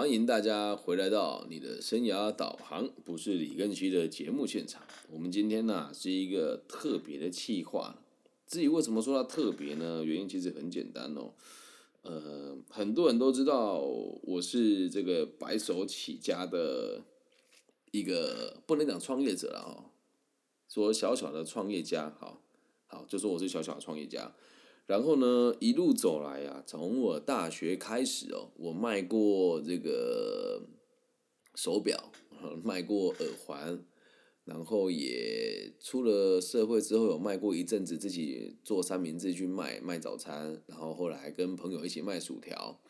欢迎大家回来到你的生涯导航，不是李根熙的节目现场。我们今天呢是一个特别的企划。至于为什么说它特别呢？原因其实很简单哦。呃，很多人都知道我是这个白手起家的一个，不能讲创业者了哦，说小小的创业家，好好就说我是小小的创业家。然后呢，一路走来啊，从我大学开始哦，我卖过这个手表，卖过耳环，然后也出了社会之后，有卖过一阵子自己做三明治去卖卖早餐，然后后来跟朋友一起卖薯条，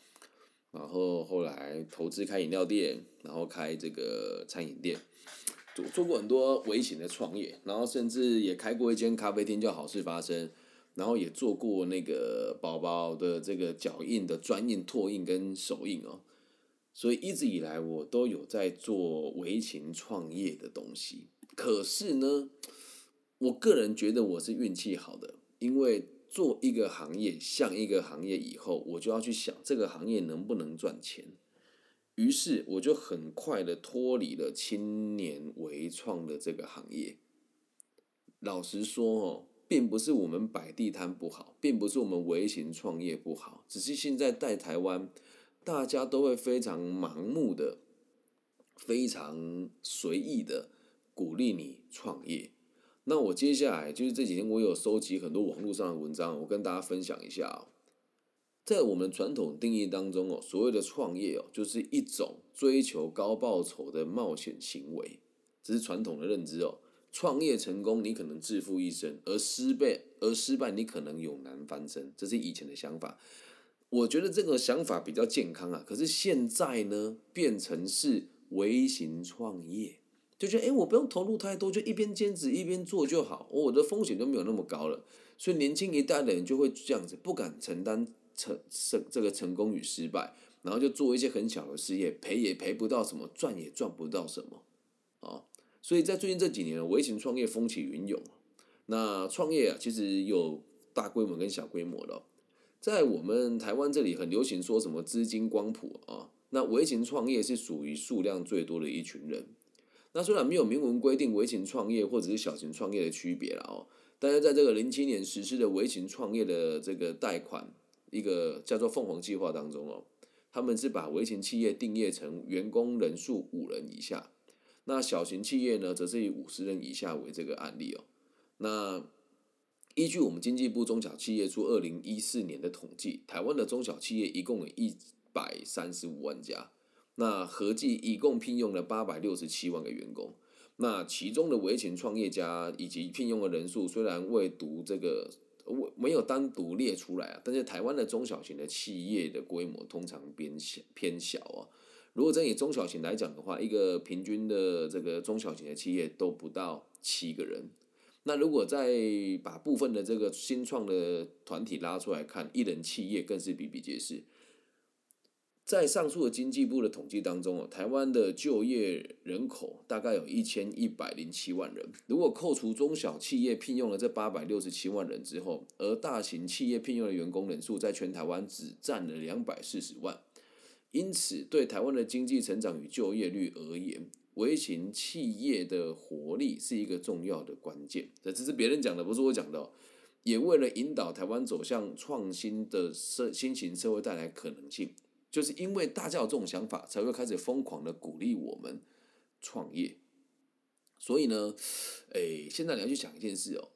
然后后来投资开饮料店，然后开这个餐饮店，做做过很多微型的创业，然后甚至也开过一间咖啡厅，叫好事发生。然后也做过那个宝宝的这个脚印的专印、拓印跟手印哦，所以一直以来我都有在做微型创业的东西。可是呢，我个人觉得我是运气好的，因为做一个行业像一个行业以后，我就要去想这个行业能不能赚钱。于是我就很快的脱离了青年微创的这个行业。老实说哦。并不是我们摆地摊不好，并不是我们微型创业不好，只是现在在台湾，大家都会非常盲目的、非常随意的鼓励你创业。那我接下来就是这几天我有收集很多网络上的文章，我跟大家分享一下哦。在我们传统定义当中哦，所谓的创业哦，就是一种追求高报酬的冒险行为，这是传统的认知哦。创业成功，你可能致富一生；而失败，而失败，你可能永难翻身。这是以前的想法，我觉得这个想法比较健康啊。可是现在呢，变成是微型创业，就觉得哎，我不用投入太多，就一边兼职一边做就好，我的风险就没有那么高了。所以年轻一代的人就会这样子，不敢承担成成这个成功与失败，然后就做一些很小的事业，赔也赔不到什么，赚也赚不到什么，所以在最近这几年，微型创业风起云涌。那创业啊，其实有大规模跟小规模的。在我们台湾这里很流行说什么资金光谱啊，那微型创业是属于数量最多的一群人。那虽然没有明文规定微型创业或者是小型创业的区别了哦，但是在这个零七年实施的微型创业的这个贷款一个叫做凤凰计划当中哦，他们是把微型企业定义成员工人数五人以下。那小型企业呢，则是以五十人以下为这个案例哦。那依据我们经济部中小企业处二零一四年的统计，台湾的中小企业一共有一百三十五万家，那合计一共聘用了八百六十七万个员工。那其中的微型创业家以及聘用的人数，虽然未读这个未没有单独列出来啊，但是台湾的中小型的企业的规模通常偏小偏小啊。如果真以中小型来讲的话，一个平均的这个中小型的企业都不到七个人。那如果再把部分的这个新创的团体拉出来看，一人企业更是比比皆是。在上述的经济部的统计当中哦，台湾的就业人口大概有一千一百零七万人。如果扣除中小企业聘用了这八百六十七万人之后，而大型企业聘用的员工人数在全台湾只占了两百四十万。因此，对台湾的经济成长与就业率而言，微型企业的活力是一个重要的关键。这只是别人讲的，不是我讲的。也为了引导台湾走向创新的社新型社会带来可能性，就是因为大家有这种想法，才会开始疯狂的鼓励我们创业。所以呢，诶，现在你要去想一件事哦。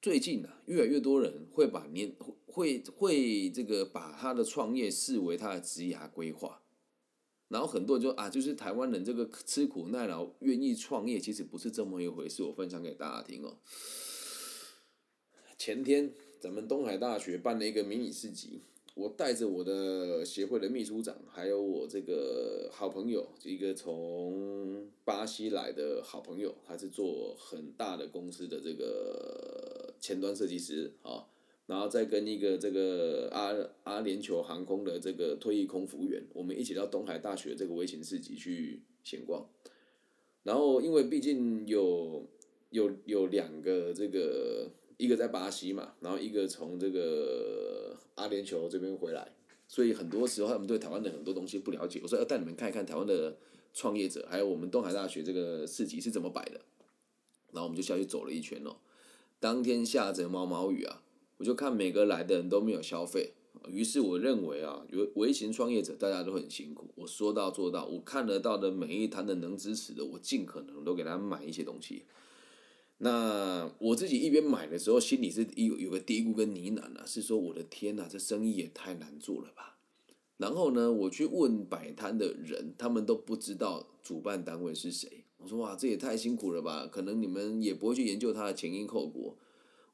最近啊，越来越多人会把年会会这个把他的创业视为他的职业规划，然后很多人就啊，就是台湾人这个吃苦耐劳，愿意创业，其实不是这么一回事。我分享给大家听哦。前天咱们东海大学办了一个迷你市集。我带着我的协会的秘书长，还有我这个好朋友，一个从巴西来的好朋友，他是做很大的公司的这个前端设计师啊，然后再跟一个这个阿阿联酋航空的这个退役空服员，我们一起到东海大学这个微型市集去闲逛，然后因为毕竟有有有两个这个。一个在巴西嘛，然后一个从这个阿联酋这边回来，所以很多时候他们对台湾的很多东西不了解。我说要带你们看一看台湾的创业者，还有我们东海大学这个市集是怎么摆的。然后我们就下去走了一圈哦。当天下着毛毛雨啊，我就看每个来的人都没有消费。于是我认为啊，有微型创业者大家都很辛苦。我说到做到，我看得到的每一摊的能支持的，我尽可能都给他买一些东西。那我自己一边买的时候，心里是有有个嘀咕跟呢喃啊，是说我的天呐，这生意也太难做了吧。然后呢，我去问摆摊的人，他们都不知道主办单位是谁。我说哇，这也太辛苦了吧？可能你们也不会去研究它的前因后果。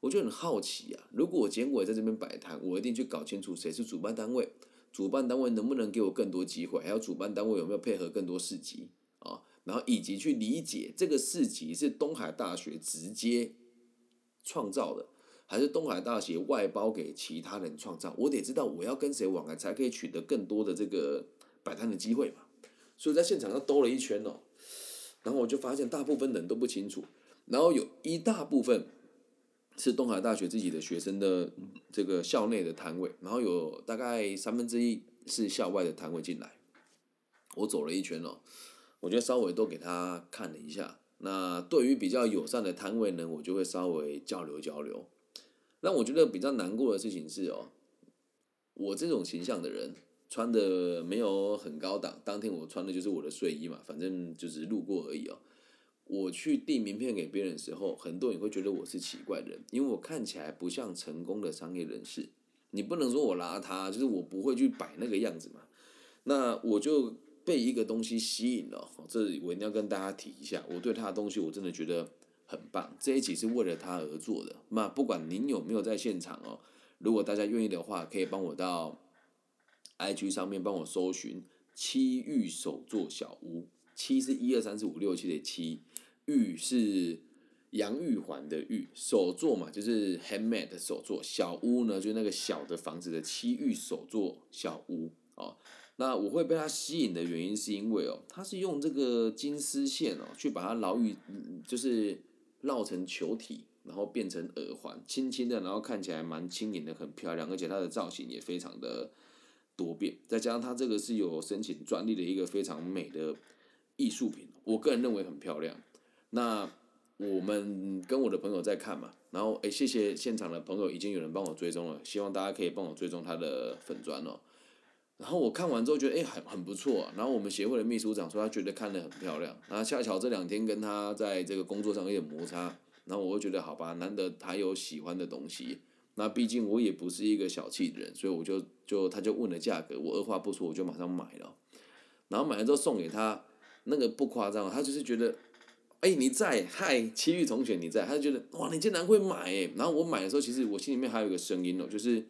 我就很好奇啊，如果我今天我在这边摆摊，我一定去搞清楚谁是主办单位，主办单位能不能给我更多机会，还有主办单位有没有配合更多市集啊？然后以及去理解这个市集是东海大学直接创造的，还是东海大学外包给其他人创造？我得知道我要跟谁往来，才可以取得更多的这个摆摊的机会嘛。所以在现场上兜了一圈哦，然后我就发现大部分人都不清楚，然后有一大部分。是东海大学自己的学生的这个校内的摊位，然后有大概三分之一是校外的摊位进来。我走了一圈哦，我觉得稍微都给他看了一下。那对于比较友善的摊位呢，我就会稍微交流交流。让我觉得比较难过的事情是哦，我这种形象的人穿的没有很高档，当天我穿的就是我的睡衣嘛，反正就是路过而已哦。我去递名片给别人的时候，很多人会觉得我是奇怪的人，因为我看起来不像成功的商业人士。你不能说我邋遢，就是我不会去摆那个样子嘛。那我就被一个东西吸引了，这我一定要跟大家提一下，我对他的东西我真的觉得很棒。这一集是为了他而做的。那不管您有没有在现场哦，如果大家愿意的话，可以帮我到 IG 上面帮我搜寻七玉手作小屋，七是一二三四五六七的七。玉是杨玉环的玉，手作嘛，就是 handmade 的手作。小屋呢，就是那个小的房子的七玉手作小屋哦。那我会被它吸引的原因，是因为哦，它是用这个金丝线哦，去把它绕玉，就是绕成球体，然后变成耳环，轻轻的，然后看起来蛮轻盈的，很漂亮，而且它的造型也非常的多变。再加上它这个是有申请专利的一个非常美的艺术品，我个人认为很漂亮。那我们跟我的朋友在看嘛，然后哎，谢谢现场的朋友，已经有人帮我追踪了，希望大家可以帮我追踪他的粉砖哦。然后我看完之后觉得哎很很不错，然后我们协会的秘书长说他觉得看得很漂亮，然后恰巧这两天跟他在这个工作上有点摩擦，然后我会觉得好吧，难得他有喜欢的东西，那毕竟我也不是一个小气的人，所以我就就他就问了价格，我二话不说我就马上买了，然后买了之后送给他，那个不夸张，他就是觉得。哎，你在？嗨，奇遇同学，你在？他就觉得哇，你竟然会买哎！然后我买的时候，其实我心里面还有一个声音哦，就是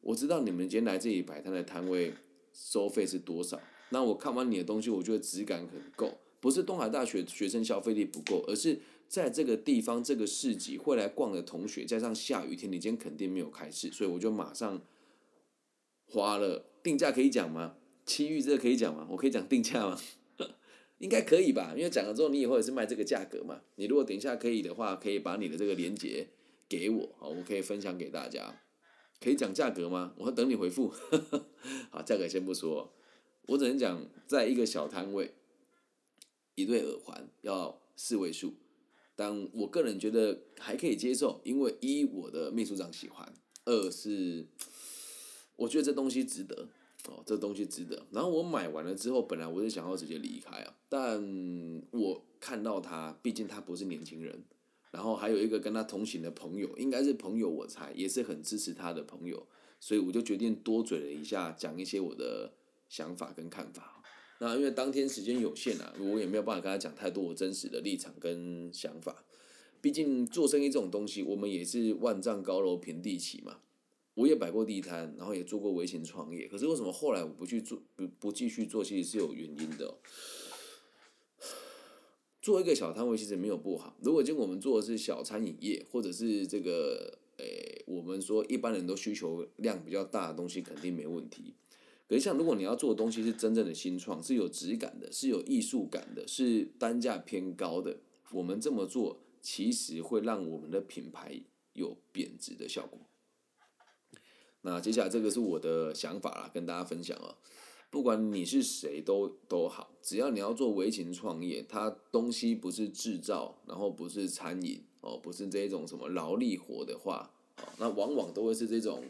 我知道你们今天来这里摆摊的摊位收费是多少。那我看完你的东西，我觉得质感很够，不是东海大学学生消费力不够，而是在这个地方这个市集会来逛的同学，加上下雨天，你今天肯定没有开市，所以我就马上花了定价可以讲吗？奇遇这个可以讲吗？我可以讲定价吗？应该可以吧，因为讲了之后你以后也是卖这个价格嘛。你如果等一下可以的话，可以把你的这个链接给我，好，我可以分享给大家。可以讲价格吗？我等你回复。好，价格先不说，我只能讲，在一个小摊位，一对耳环要四位数，但我个人觉得还可以接受，因为一我的秘书长喜欢，二是我觉得这东西值得。哦，这东西值得。然后我买完了之后，本来我是想要直接离开啊，但我看到他，毕竟他不是年轻人，然后还有一个跟他同行的朋友，应该是朋友，我猜也是很支持他的朋友，所以我就决定多嘴了一下，讲一些我的想法跟看法。那因为当天时间有限啊，我也没有办法跟他讲太多我真实的立场跟想法。毕竟做生意这种东西，我们也是万丈高楼平地起嘛。我也摆过地摊，然后也做过微型创业。可是为什么后来我不去做，不不继续做？其实是有原因的。做一个小摊位其实没有不好。如果今天我们做的是小餐饮业，或者是这个，诶，我们说一般人都需求量比较大的东西，肯定没问题。可是像如果你要做的东西是真正的新创，是有质感的，是有艺术感的，是单价偏高的，我们这么做其实会让我们的品牌有贬值的效果。那接下来这个是我的想法啦，跟大家分享哦。不管你是谁都都好，只要你要做微型创业，它东西不是制造，然后不是餐饮哦，不是这一种什么劳力活的话，那往往都会是这种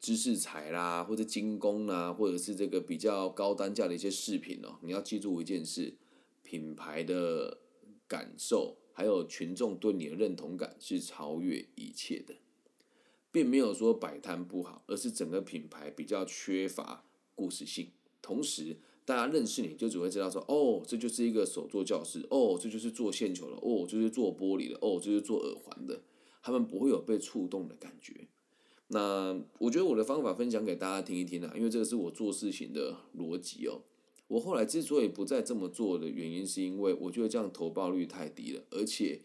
知识材啦，或者精工啦，或者是这个比较高单价的一些饰品哦。你要记住一件事，品牌的感受还有群众对你的认同感是超越一切的，并没有说摆摊不好，而是整个品牌比较缺乏故事性。同时，大家认识你就只会知道说，哦，这就是一个手作教室，哦，这就是做线球的，哦，这就是做玻璃的，哦，这就是做耳环的。他们不会有被触动的感觉。那我觉得我的方法分享给大家听一听啊，因为这个是我做事情的逻辑哦。我后来之所以不再这么做的原因，是因为我觉得这样投报率太低了，而且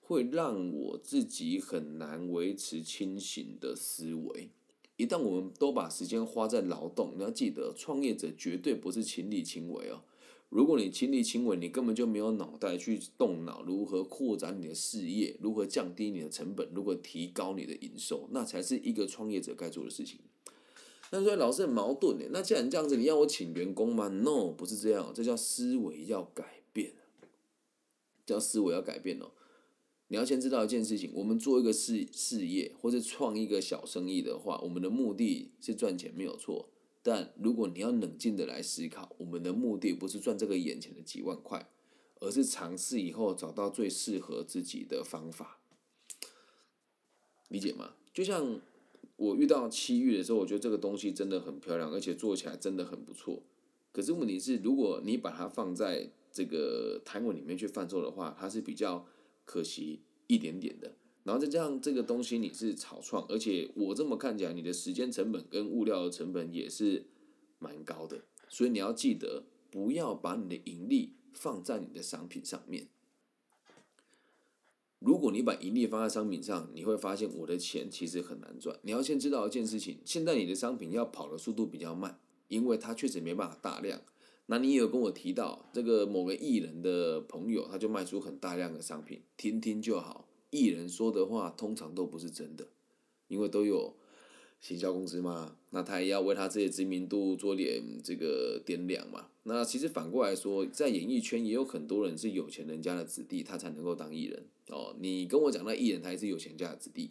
会让我自己很难维持清醒的思维。一旦我们都把时间花在劳动，你要记得，创业者绝对不是亲力亲为哦。如果你亲力亲为，你根本就没有脑袋去动脑，如何扩展你的事业，如何降低你的成本，如何提高你的营收，那才是一个创业者该做的事情。那所以老是很矛盾的。那既然这样子，你要我请员工吗？No，不是这样，这叫思维要改变，叫思维要改变哦。你要先知道一件事情，我们做一个事事业或者创一个小生意的话，我们的目的是赚钱没有错。但如果你要冷静的来思考，我们的目的不是赚这个眼前的几万块，而是尝试以后找到最适合自己的方法。理解吗？就像我遇到七玉的时候，我觉得这个东西真的很漂亮，而且做起来真的很不错。可是问题是，如果你把它放在这个台文里面去贩售的话，它是比较。可惜一点点的，然后再加上这个东西你是草创，而且我这么看起来，你的时间成本跟物料的成本也是蛮高的，所以你要记得不要把你的盈利放在你的商品上面。如果你把盈利放在商品上，你会发现我的钱其实很难赚。你要先知道一件事情，现在你的商品要跑的速度比较慢，因为它确实没办法大量。那你也有跟我提到，这个某个艺人的朋友，他就卖出很大量的商品，听听就好。艺人说的话通常都不是真的，因为都有行销公司嘛，那他也要为他自己的知名度做点这个掂量嘛。那其实反过来说，在演艺圈也有很多人是有钱人家的子弟，他才能够当艺人哦。你跟我讲那艺人，他也是有钱家的子弟。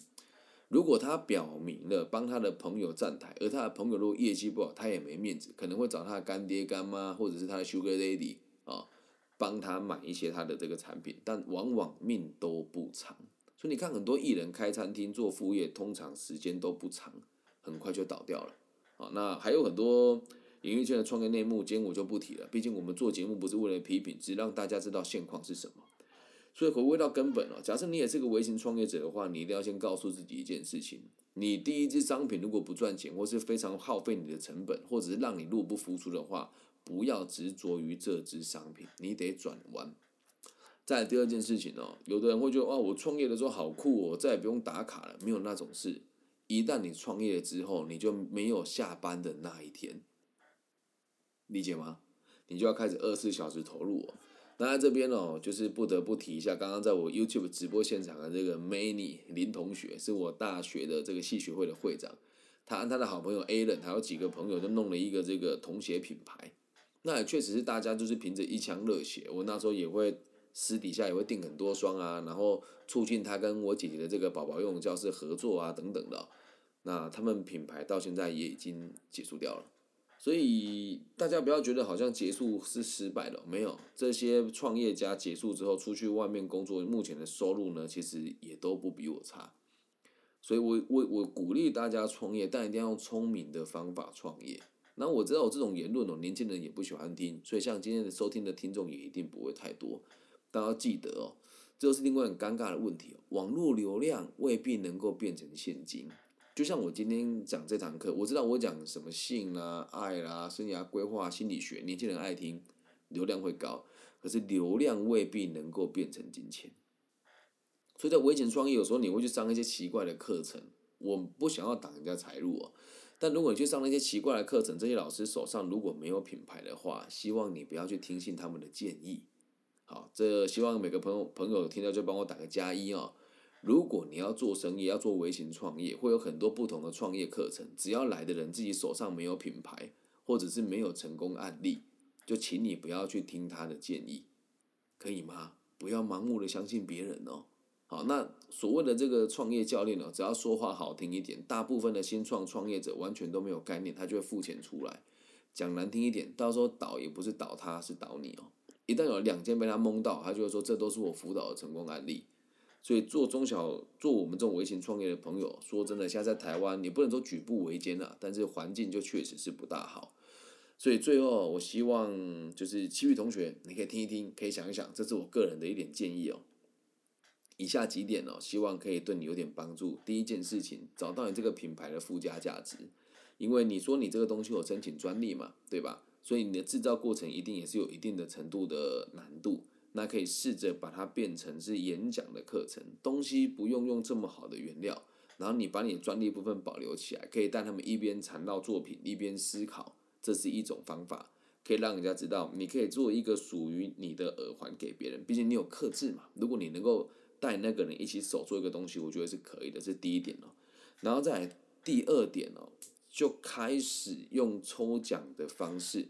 如果他表明了帮他的朋友站台，而他的朋友如果业绩不好，他也没面子，可能会找他的干爹干妈或者是他的 Sugar Daddy 啊，帮他买一些他的这个产品，但往往命都不长。所以你看，很多艺人开餐厅做副业，通常时间都不长，很快就倒掉了。啊，那还有很多演艺圈的创业内幕，今天我就不提了，毕竟我们做节目不是为了批评，只让大家知道现况是什么。所以回归到根本哦，假设你也是个微型创业者的话，你一定要先告诉自己一件事情：你第一支商品如果不赚钱，或是非常耗费你的成本，或者是让你入不敷出的话，不要执着于这支商品，你得转弯。再第二件事情哦，有的人会觉得哇，我创业的时候好酷哦，再也不用打卡了，没有那种事。一旦你创业之后，你就没有下班的那一天，理解吗？你就要开始二十四小时投入哦。那在这边哦，就是不得不提一下，刚刚在我 YouTube 直播现场的这个 Many 林同学，是我大学的这个系学会的会长，他和他的好朋友 Alan 还有几个朋友就弄了一个这个童鞋品牌。那也确实是大家就是凭着一腔热血，我那时候也会私底下也会订很多双啊，然后促进他跟我姐姐的这个宝宝用教室合作啊等等的。那他们品牌到现在也已经结束掉了。所以大家不要觉得好像结束是失败了，没有这些创业家结束之后出去外面工作，目前的收入呢，其实也都不比我差。所以我我我鼓励大家创业，但一定要用聪明的方法创业。那我知道我这种言论哦，年轻人也不喜欢听，所以像今天的收听的听众也一定不会太多。但要记得哦，这是另外很尴尬的问题哦，网络流量未必能够变成现金。就像我今天讲这堂课，我知道我讲什么性啦、爱啦、生涯规划、心理学，年轻人爱听，流量会高。可是流量未必能够变成金钱。所以在微型创业，有时候你会去上一些奇怪的课程，我不想要挡人家财路哦。但如果你去上那些奇怪的课程，这些老师手上如果没有品牌的话，希望你不要去听信他们的建议。好，这希望每个朋友朋友听到就帮我打个加一哦。如果你要做生意，要做微型创业，会有很多不同的创业课程。只要来的人自己手上没有品牌，或者是没有成功案例，就请你不要去听他的建议，可以吗？不要盲目的相信别人哦。好，那所谓的这个创业教练呢，只要说话好听一点，大部分的新创创业者完全都没有概念，他就会付钱出来。讲难听一点，到时候倒也不是倒他，是倒你哦。一旦有两件被他蒙到，他就会说这都是我辅导的成功案例。所以做中小做我们这种微型创业的朋友，说真的，现在在台湾你不能说举步维艰啊，但是环境就确实是不大好。所以最后，我希望就是其余同学，你可以听一听，可以想一想，这是我个人的一点建议哦。以下几点哦，希望可以对你有点帮助。第一件事情，找到你这个品牌的附加价值，因为你说你这个东西有申请专利嘛，对吧？所以你的制造过程一定也是有一定的程度的难度。那可以试着把它变成是演讲的课程，东西不用用这么好的原料，然后你把你的专利部分保留起来，可以带他们一边缠到作品，一边思考，这是一种方法，可以让人家知道你可以做一个属于你的耳环给别人，毕竟你有克制嘛。如果你能够带那个人一起手做一个东西，我觉得是可以的，这是第一点哦。然后再第二点哦，就开始用抽奖的方式。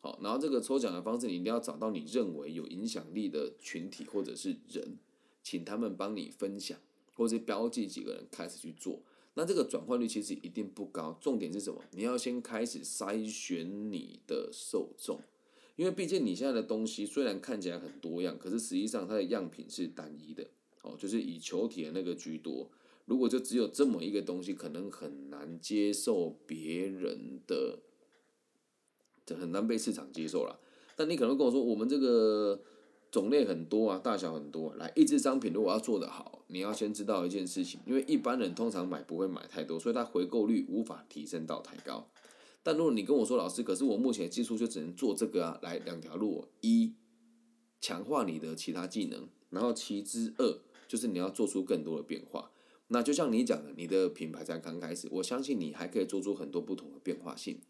好，然后这个抽奖的方式，你一定要找到你认为有影响力的群体或者是人，请他们帮你分享，或者标记几个人开始去做。那这个转换率其实一定不高。重点是什么？你要先开始筛选你的受众，因为毕竟你现在的东西虽然看起来很多样，可是实际上它的样品是单一的。哦，就是以球体的那个居多。如果就只有这么一个东西，可能很难接受别人的。这很难被市场接受了，但你可能跟我说，我们这个种类很多啊，大小很多。来，一支商品如果要做得好，你要先知道一件事情，因为一般人通常买不会买太多，所以它回购率无法提升到太高。但如果你跟我说，老师，可是我目前技术就只能做这个啊，来两条路：一，强化你的其他技能，然后其之二就是你要做出更多的变化。那就像你讲的，你的品牌才刚开始，我相信你还可以做出很多不同的变化性。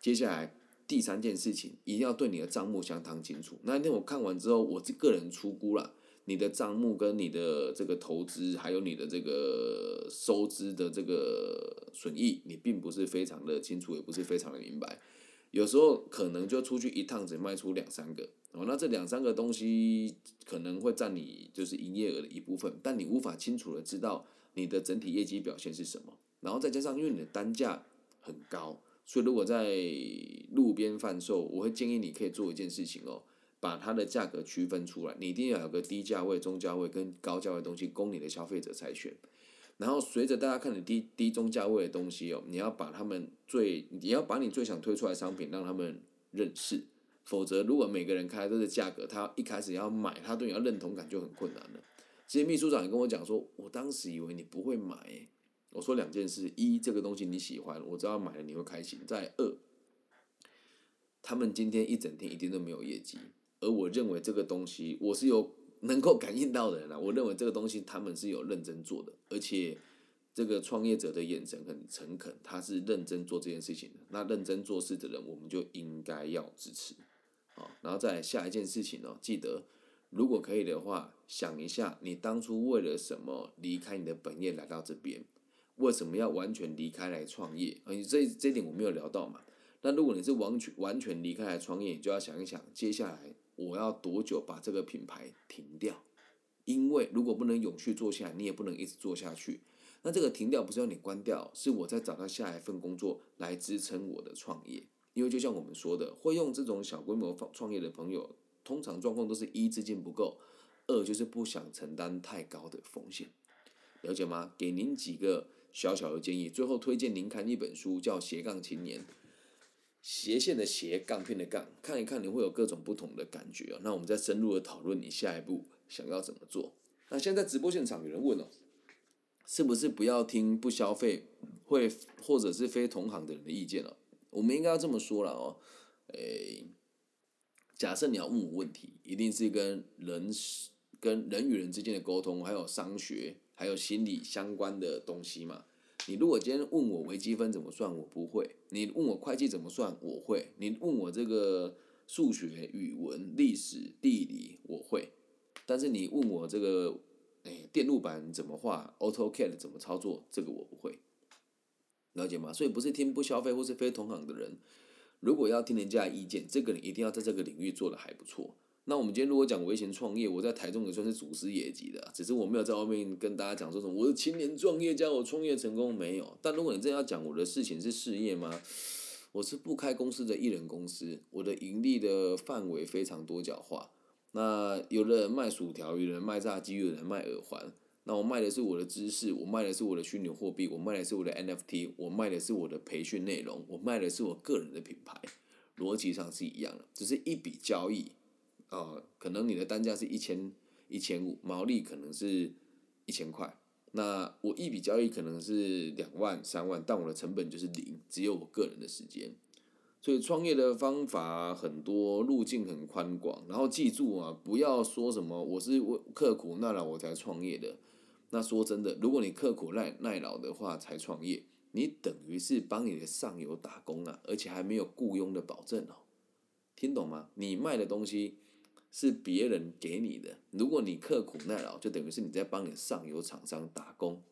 接下来。第三件事情一定要对你的账目相当清楚。那天我看完之后，我这个人出估了，你的账目跟你的这个投资，还有你的这个收支的这个损益，你并不是非常的清楚，也不是非常的明白。有时候可能就出去一趟只卖出两三个那这两三个东西可能会占你就是营业额的一部分，但你无法清楚的知道你的整体业绩表现是什么。然后再加上因为你的单价很高。所以，如果在路边贩售，我会建议你可以做一件事情哦，把它的价格区分出来。你一定要有个低价位、中价位跟高价位的东西供你的消费者筛选。然后，随着大家看你低低中价位的东西哦，你要把他们最，你要把你最想推出来的商品让他们认识。否则，如果每个人开都是价格，他一开始要买，他对你要认同感就很困难了。其实秘书长也跟我讲说，我当时以为你不会买。我说两件事：一，这个东西你喜欢，我知道买了你会开心；再二，他们今天一整天一定都没有业绩，而我认为这个东西我是有能够感应到的人啊。我认为这个东西他们是有认真做的，而且这个创业者的眼神很诚恳，他是认真做这件事情的。那认真做事的人，我们就应该要支持。然后再下一件事情哦，记得如果可以的话，想一下你当初为了什么离开你的本业来到这边。为什么要完全离开来创业？啊，这这点我没有聊到嘛。那如果你是完全完全离开来创业，你就要想一想，接下来我要多久把这个品牌停掉？因为如果不能永续做下来，你也不能一直做下去。那这个停掉不是要你关掉，是我在找到下一份工作来支撑我的创业。因为就像我们说的，会用这种小规模创创业的朋友，通常状况都是一资金不够，二就是不想承担太高的风险。了解吗？给您几个。小小的建议，最后推荐您看一本书，叫《斜杠青年》，斜线的斜，杠片的杠，看一看你会有各种不同的感觉啊。那我们再深入的讨论你下一步想要怎么做。那现在直播现场有人问哦，是不是不要听不消费会或者是非同行的人的意见了？我们应该要这么说了哦，诶，假设你要问我问题，一定是跟人跟人与人之间的沟通，还有商学。还有心理相关的东西嘛？你如果今天问我微积分怎么算，我不会；你问我会计怎么算，我会；你问我这个数学、语文、历史、地理，我会。但是你问我这个，哎，电路板怎么画，AutoCAD 怎么操作，这个我不会，了解吗？所以不是听不消费或是非同行的人，如果要听人家的意见，这个人一定要在这个领域做的还不错。那我们今天如果讲微型创业，我在台中也算是祖师爷级的，只是我没有在外面跟大家讲说什么我是青年创业家，我创业成功没有。但如果你真的要讲我的事情是事业吗？我是不开公司的艺人公司，我的盈利的范围非常多角化。那有的人卖薯条，有人卖炸鸡，有人卖耳环。那我卖的是我的知识，我卖的是我的虚拟货币，我卖的是我的 NFT，我卖的是我的培训内容，我卖的是我个人的品牌，逻辑上是一样的，只是一笔交易。啊，可能你的单价是一千一千五，毛利可能是一千块。那我一笔交易可能是两万三万，但我的成本就是零，只有我个人的时间。所以创业的方法很多，路径很宽广。然后记住啊，不要说什么我是为刻苦耐劳我才创业的。那说真的，如果你刻苦耐耐劳的话才创业，你等于是帮你的上游打工啊，而且还没有雇佣的保证哦。听懂吗？你卖的东西。是别人给你的，如果你刻苦耐劳，就等于是你在帮你上游厂商打工，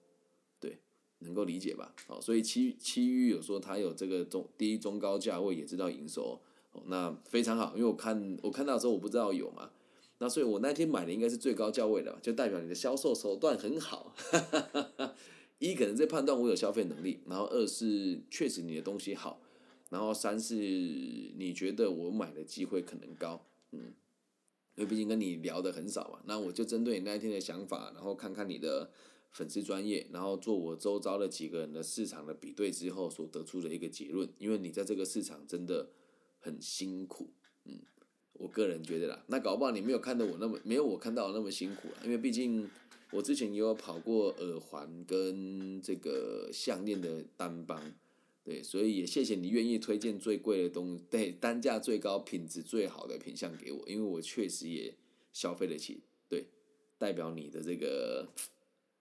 对，能够理解吧？好，所以七七域有说他有这个中低中高价位也知道营收，哦，那非常好，因为我看我看到的时候我不知道有嘛，那所以我那天买的应该是最高价位的，就代表你的销售手段很好，一可能在判断我有消费能力，然后二是确实你的东西好，然后三是你觉得我买的机会可能高，嗯。因为毕竟跟你聊的很少嘛，那我就针对你那一天的想法，然后看看你的粉丝专业，然后做我周遭的几个人的市场的比对之后所得出的一个结论。因为你在这个市场真的很辛苦，嗯，我个人觉得啦，那搞不好你没有看到我那么没有我看到那么辛苦，因为毕竟我之前也有跑过耳环跟这个项链的单帮。对，所以也谢谢你愿意推荐最贵的东，对，单价最高、品质最好的品相给我，因为我确实也消费得起。对，代表你的这个，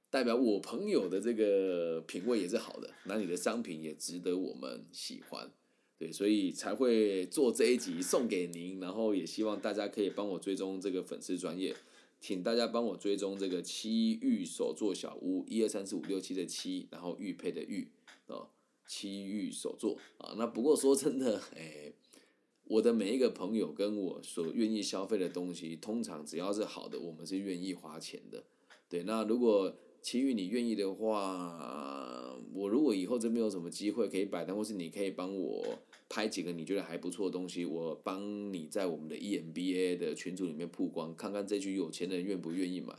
代表我朋友的这个品味也是好的，那你的商品也值得我们喜欢。对，所以才会做这一集送给您，然后也希望大家可以帮我追踪这个粉丝专业，请大家帮我追踪这个七玉手作小屋，一二三四五六七的七，然后玉佩的玉，哦。七玉手作啊，那不过说真的，哎，我的每一个朋友跟我所愿意消费的东西，通常只要是好的，我们是愿意花钱的。对，那如果其余你愿意的话，我如果以后真没有什么机会可以摆摊，或是你可以帮我拍几个你觉得还不错的东西，我帮你在我们的 EMBA 的群组里面曝光，看看这群有钱人愿不愿意买。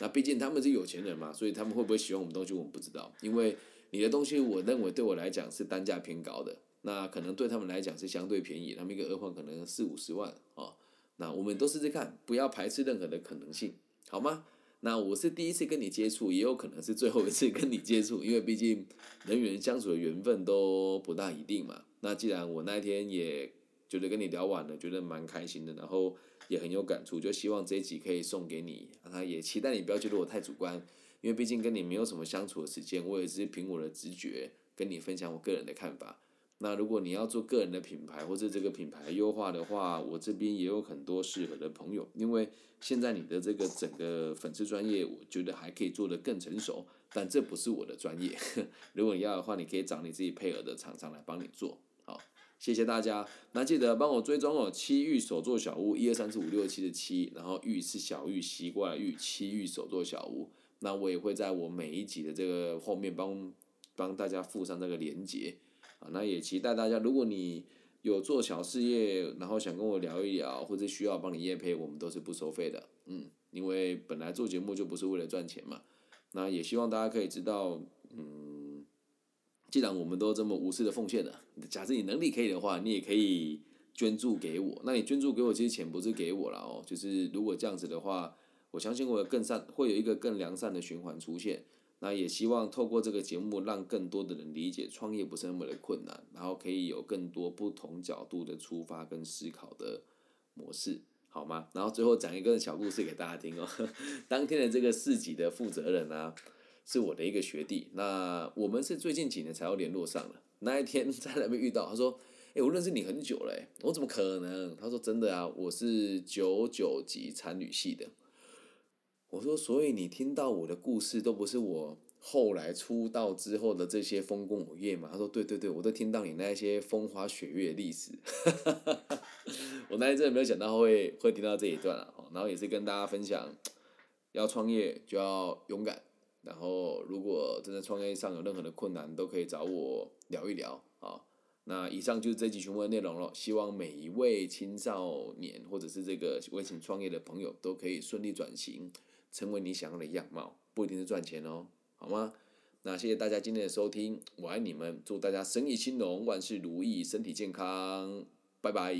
那毕竟他们是有钱人嘛，所以他们会不会喜欢我们东西，我们不知道，因为。你的东西，我认为对我来讲是单价偏高的，那可能对他们来讲是相对便宜，他们一个耳环可能四五十万哦。那我们都试试看，不要排斥任何的可能性，好吗？那我是第一次跟你接触，也有可能是最后一次跟你接触，因为毕竟人与人相处的缘分都不大一定嘛。那既然我那一天也觉得跟你聊完了，觉得蛮开心的，然后也很有感触，就希望这一集可以送给你，那也期待你不要觉得我太主观。因为毕竟跟你没有什么相处的时间，我也是凭我的直觉跟你分享我个人的看法。那如果你要做个人的品牌或者这个品牌优化的话，我这边也有很多适合的朋友。因为现在你的这个整个粉丝专业，我觉得还可以做得更成熟，但这不是我的专业。如果你要的话，你可以找你自己配合的厂商来帮你做。好，谢谢大家。那记得帮我追踪哦，七玉手作小屋，一二三四五六七的七，然后玉是小玉，习惯玉，七玉手作小屋。那我也会在我每一集的这个后面帮帮大家附上这个连接啊，那也期待大家，如果你有做小事业，然后想跟我聊一聊，或者需要帮你验配，我们都是不收费的，嗯，因为本来做节目就不是为了赚钱嘛。那也希望大家可以知道，嗯，既然我们都这么无私的奉献了，假设你能力可以的话，你也可以捐助给我。那你捐助给我，其实钱不是给我了哦，就是如果这样子的话。我相信我有更善，会有一个更良善的循环出现。那也希望透过这个节目，让更多的人理解创业不是那么的困难，然后可以有更多不同角度的出发跟思考的模式，好吗？然后最后讲一个小故事给大家听哦。当天的这个市集的负责人呢，是我的一个学弟。那我们是最近几年才要联络上的。那一天 在那边遇到，他说：“哎，我认识你很久了。”我怎么可能？他说：“真的啊，我是九九级参旅系的。”我说，所以你听到我的故事都不是我后来出道之后的这些丰功伟业嘛？他说，对对对，我都听到你那些风花雪月的历史。我那天真的没有想到会会听到这一段啊，然后也是跟大家分享，要创业就要勇敢，然后如果真的创业上有任何的困难，都可以找我聊一聊啊。那以上就是这集全部的内容了，希望每一位青少年或者是这个微型创业的朋友都可以顺利转型，成为你想要的样貌，不一定是赚钱哦，好吗？那谢谢大家今天的收听，我爱你们，祝大家生意兴隆，万事如意，身体健康，拜拜。